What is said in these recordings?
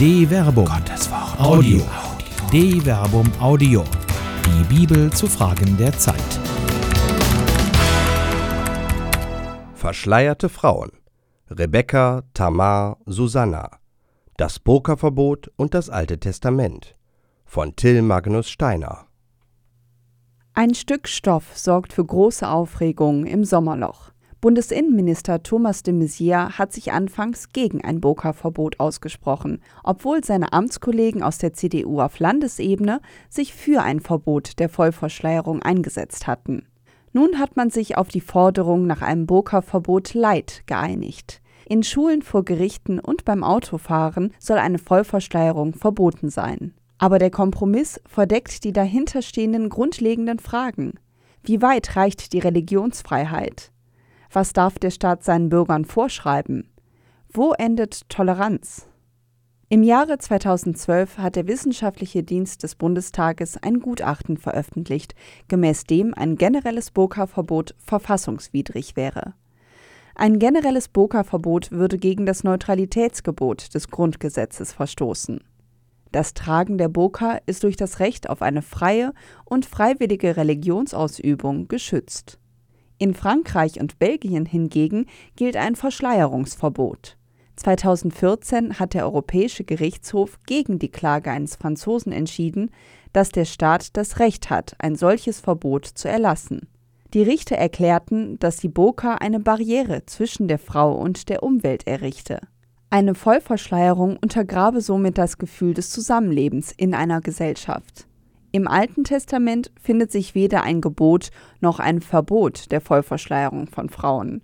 De Verbum. Gottes Wort. Audio. De Verbum Audio. Die Bibel zu Fragen der Zeit. Verschleierte Frauen. Rebekka, Tamar, Susanna. Das Burka-Verbot und das Alte Testament. Von Till Magnus Steiner. Ein Stück Stoff sorgt für große Aufregung im Sommerloch. Bundesinnenminister Thomas de Maizière hat sich anfangs gegen ein Burka-Verbot ausgesprochen, obwohl seine Amtskollegen aus der CDU auf Landesebene sich für ein Verbot der Vollverschleierung eingesetzt hatten. Nun hat man sich auf die Forderung nach einem Burka-Verbot Light geeinigt. In Schulen, vor Gerichten und beim Autofahren soll eine Vollverschleierung verboten sein. Aber der Kompromiss verdeckt die dahinterstehenden grundlegenden Fragen. Wie weit reicht die Religionsfreiheit? Was darf der Staat seinen Bürgern vorschreiben? Wo endet Toleranz? Im Jahre 2012 hat der Wissenschaftliche Dienst des Bundestages ein Gutachten veröffentlicht, gemäß dem ein generelles Burka-Verbot verfassungswidrig wäre. Ein generelles Burka-Verbot würde gegen das Neutralitätsgebot des Grundgesetzes verstoßen. Das Tragen der Burka ist durch das Recht auf eine freie und freiwillige Religionsausübung geschützt. In Frankreich und Belgien hingegen gilt ein Verschleierungsverbot. 2014 hat der Europäische Gerichtshof gegen die Klage eines Franzosen entschieden, dass der Staat das Recht hat, ein solches Verbot zu erlassen. Die Richter erklärten, dass die Burka eine Barriere zwischen der Frau und der Umwelt errichte. Eine Vollverschleierung untergrabe somit das Gefühl des Zusammenlebens in einer Gesellschaft. Im Alten Testament findet sich weder ein Gebot noch ein Verbot der Vollverschleierung von Frauen.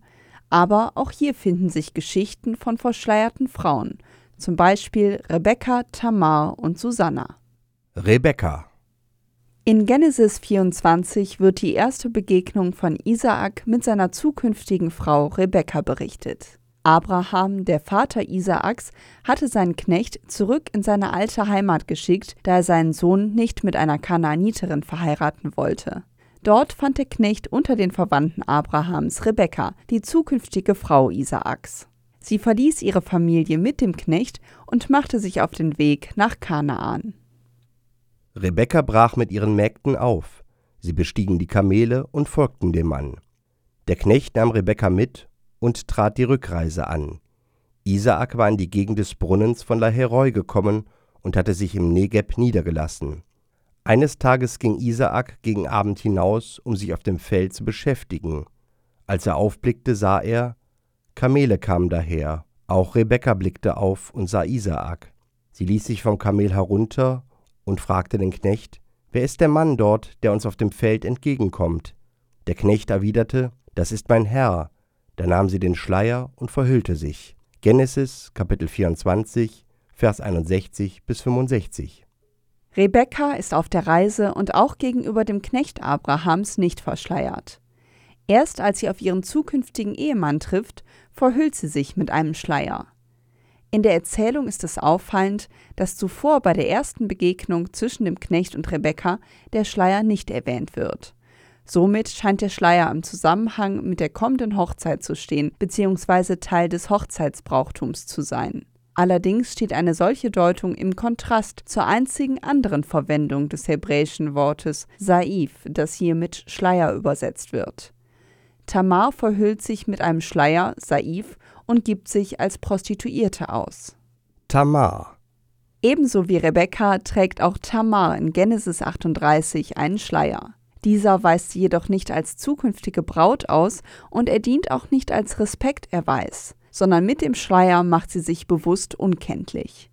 Aber auch hier finden sich Geschichten von verschleierten Frauen, zum Beispiel Rebekka, Tamar und Susanna. Rebekka. In Genesis 24 wird die erste Begegnung von Isaak mit seiner zukünftigen Frau Rebekka berichtet. Abraham, der Vater Isaaks, hatte seinen Knecht zurück in seine alte Heimat geschickt, da er seinen Sohn nicht mit einer Kanaaniterin verheiraten wollte. Dort fand der Knecht unter den Verwandten Abrahams Rebekka, die zukünftige Frau Isaaks. Sie verließ ihre Familie mit dem Knecht und machte sich auf den Weg nach Kanaan. Rebekka brach mit ihren Mägden auf. Sie bestiegen die Kamele und folgten dem Mann. Der Knecht nahm Rebekka mit und trat die Rückreise an. Isaak war in die Gegend des Brunnens von Laheroi gekommen und hatte sich im Negeb niedergelassen. Eines Tages ging Isaak gegen Abend hinaus, um sich auf dem Feld zu beschäftigen. Als er aufblickte, sah er, Kamele kamen daher. Auch Rebekka blickte auf und sah Isaak. Sie ließ sich vom Kamel herunter und fragte den Knecht, Wer ist der Mann dort, der uns auf dem Feld entgegenkommt? Der Knecht erwiderte, Das ist mein Herr. Da nahm sie den Schleier und verhüllte sich. Genesis Kapitel 24, Vers 61 bis 65. Rebekka ist auf der Reise und auch gegenüber dem Knecht Abrahams nicht verschleiert. Erst als sie auf ihren zukünftigen Ehemann trifft, verhüllt sie sich mit einem Schleier. In der Erzählung ist es auffallend, dass zuvor bei der ersten Begegnung zwischen dem Knecht und Rebekka der Schleier nicht erwähnt wird. Somit scheint der Schleier im Zusammenhang mit der kommenden Hochzeit zu stehen, beziehungsweise Teil des Hochzeitsbrauchtums zu sein. Allerdings steht eine solche Deutung im Kontrast zur einzigen anderen Verwendung des hebräischen Wortes Saif, das hier mit Schleier übersetzt wird. Tamar verhüllt sich mit einem Schleier, Saif, und gibt sich als Prostituierte aus. Tamar. Ebenso wie Rebekka trägt auch Tamar in Genesis 38 einen Schleier. Dieser weist sie jedoch nicht als zukünftige Braut aus und er dient auch nicht als Respekterweis, sondern mit dem Schleier macht sie sich bewusst unkenntlich.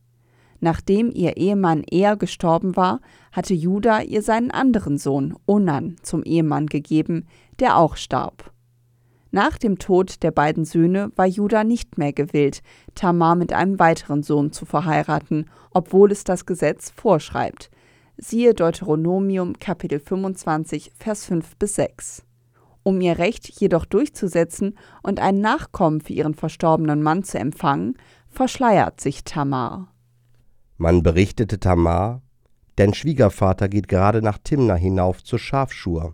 Nachdem ihr Ehemann eher gestorben war, hatte Judah ihr seinen anderen Sohn, Onan, zum Ehemann gegeben, der auch starb. Nach dem Tod der beiden Söhne war Judah nicht mehr gewillt, Tamar mit einem weiteren Sohn zu verheiraten, obwohl es das Gesetz vorschreibt, Siehe Deuteronomium Kapitel 25, Vers 5 bis 6. Um ihr Recht jedoch durchzusetzen und einen Nachkommen für ihren verstorbenen Mann zu empfangen, verschleiert sich Tamar. Man berichtete Tamar, dein Schwiegervater geht gerade nach Timna hinauf zur Schafschur.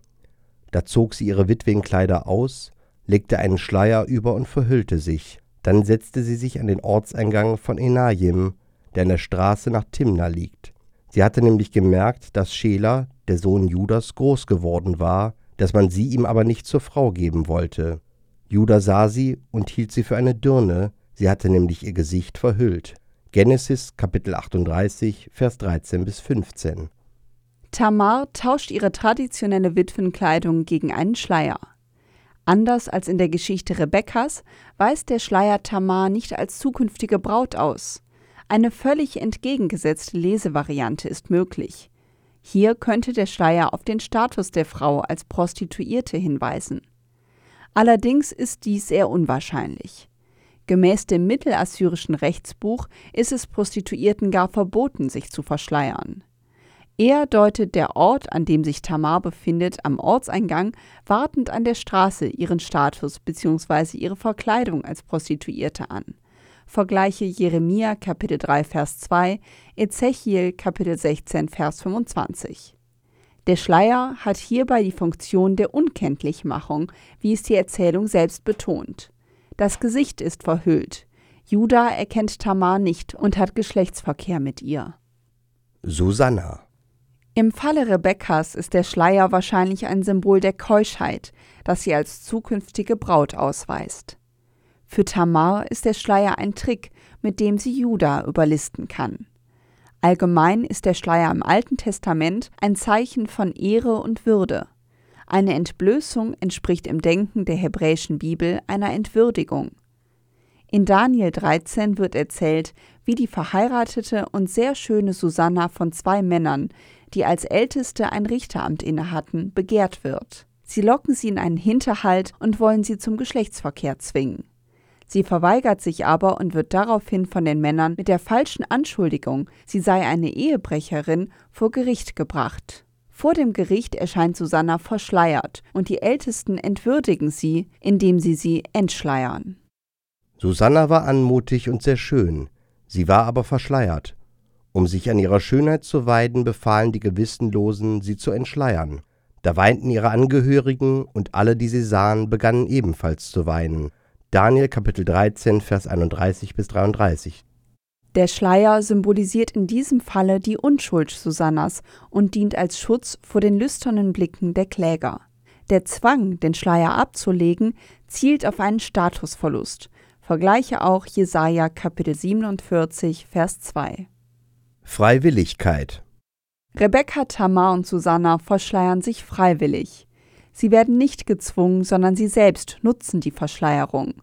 Da zog sie ihre Witwenkleider aus, legte einen Schleier über und verhüllte sich. Dann setzte sie sich an den Ortseingang von Enajim, der an der Straße nach Timna liegt. Sie hatte nämlich gemerkt, dass Schela, der Sohn Judas, groß geworden war, dass man sie ihm aber nicht zur Frau geben wollte. Judah sah sie und hielt sie für eine Dirne, sie hatte nämlich ihr Gesicht verhüllt. Genesis Kapitel 38, Vers 13 bis 15. Tamar tauscht ihre traditionelle Witwenkleidung gegen einen Schleier. Anders als in der Geschichte Rebekkas weist der Schleier Tamar nicht als zukünftige Braut aus. Eine völlig entgegengesetzte Lesevariante ist möglich. Hier könnte der Schleier auf den Status der Frau als Prostituierte hinweisen. Allerdings ist dies sehr unwahrscheinlich. Gemäß dem mittelassyrischen Rechtsbuch ist es Prostituierten gar verboten, sich zu verschleiern. Eher deutet der Ort, an dem sich Tamar befindet, am Ortseingang, wartend an der Straße, ihren Status bzw. ihre Verkleidung als Prostituierte an. Vergleiche Jeremia Kapitel 3 Vers 2, Ezechiel Kapitel 16 Vers 25. Der Schleier hat hierbei die Funktion der Unkenntlichmachung, wie es die Erzählung selbst betont. Das Gesicht ist verhüllt. Judah erkennt Tamar nicht und hat Geschlechtsverkehr mit ihr. Susanna im Falle Rebekkas ist der Schleier wahrscheinlich ein Symbol der Keuschheit, das sie als zukünftige Braut ausweist. Für Tamar ist der Schleier ein Trick, mit dem sie Juda überlisten kann. Allgemein ist der Schleier im Alten Testament ein Zeichen von Ehre und Würde. Eine Entblößung entspricht im Denken der hebräischen Bibel einer Entwürdigung. In Daniel 13 wird erzählt, wie die verheiratete und sehr schöne Susanna von zwei Männern, die als Älteste ein Richteramt innehatten, begehrt wird. Sie locken sie in einen Hinterhalt und wollen sie zum Geschlechtsverkehr zwingen. Sie verweigert sich aber und wird daraufhin von den Männern mit der falschen Anschuldigung, sie sei eine Ehebrecherin, vor Gericht gebracht. Vor dem Gericht erscheint Susanna verschleiert und die Ältesten entwürdigen sie, indem sie sie entschleiern. Susanna war anmutig und sehr schön, sie war aber verschleiert. Um sich an ihrer Schönheit zu weiden, befahlen die Gewissenlosen, sie zu entschleiern. Da weinten ihre Angehörigen, und alle, die sie sahen, begannen ebenfalls zu weinen. Daniel Kapitel 13, Vers 31 bis 33. Der Schleier symbolisiert in diesem Falle die Unschuld Susannas und dient als Schutz vor den lüsternen Blicken der Kläger. Der Zwang, den Schleier abzulegen, zielt auf einen Statusverlust, Vergleiche auch Jesaja Kapitel 47, Vers 2. Freiwilligkeit. Rebekka, Tamar und Susanna verschleiern sich freiwillig. Sie werden nicht gezwungen, sondern sie selbst nutzen die Verschleierung.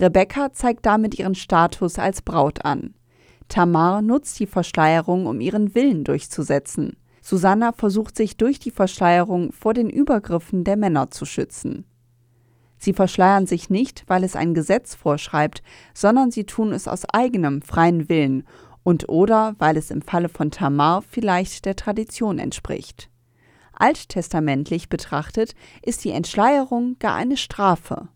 Rebekka zeigt damit ihren Status als Braut an. Tamar nutzt die Verschleierung, um ihren Willen durchzusetzen. Susanna versucht sich durch die Verschleierung vor den Übergriffen der Männer zu schützen. Sie verschleiern sich nicht, weil es ein Gesetz vorschreibt, sondern sie tun es aus eigenem freien Willen und oder weil es im Falle von Tamar vielleicht der Tradition entspricht. Alttestamentlich betrachtet ist die Entschleierung gar eine Strafe.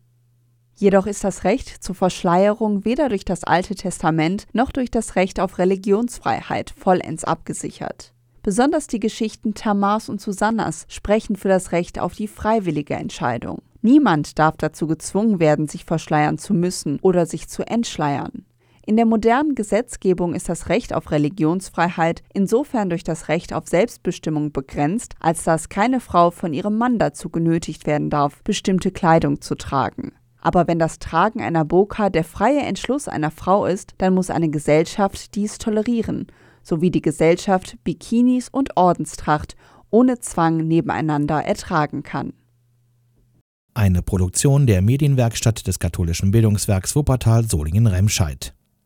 Jedoch ist das Recht zur Verschleierung weder durch das Alte Testament noch durch das Recht auf Religionsfreiheit vollends abgesichert. Besonders die Geschichten Tamars und Susannas sprechen für das Recht auf die freiwillige Entscheidung. Niemand darf dazu gezwungen werden, sich verschleiern zu müssen oder sich zu entschleiern. In der modernen Gesetzgebung ist das Recht auf Religionsfreiheit insofern durch das Recht auf Selbstbestimmung begrenzt, als dass keine Frau von ihrem Mann dazu genötigt werden darf, bestimmte Kleidung zu tragen. Aber wenn das Tragen einer Burka der freie Entschluss einer Frau ist, dann muss eine Gesellschaft dies tolerieren, sowie die Gesellschaft Bikinis und Ordenstracht ohne Zwang nebeneinander ertragen kann. Eine Produktion der Medienwerkstatt des katholischen Bildungswerks Wuppertal Solingen-Remscheid.